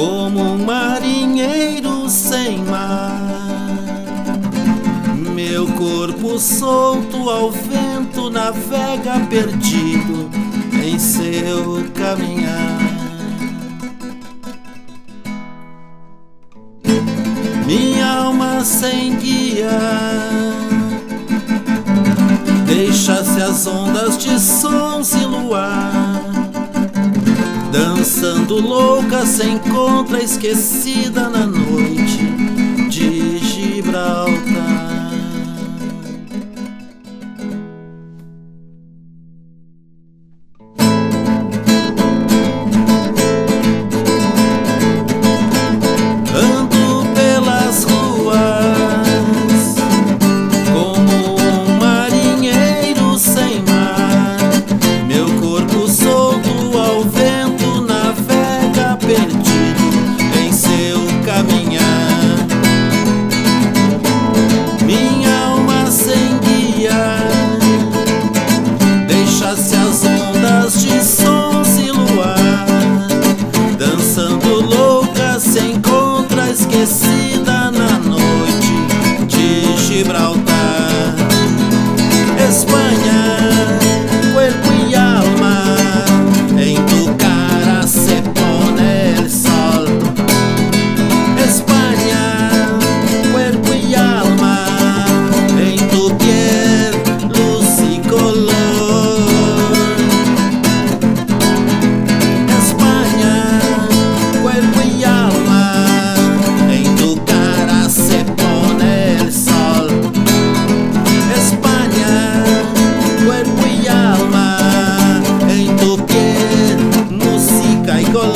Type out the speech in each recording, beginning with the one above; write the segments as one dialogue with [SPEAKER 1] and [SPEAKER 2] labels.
[SPEAKER 1] Como um marinheiro sem mar. Meu corpo solto ao vento navega perdido em seu caminhar. Minha alma sem guia Deixa-se as ondas de sons e luar Dançando louca se encontra esquecida na noite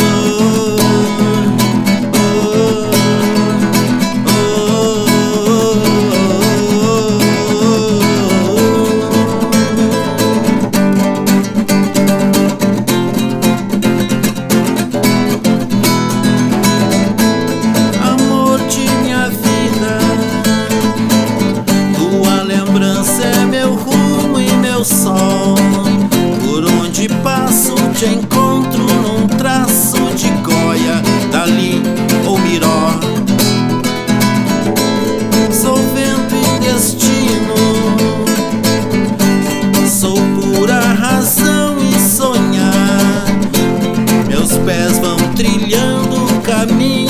[SPEAKER 1] amor. vão trilhando o caminho.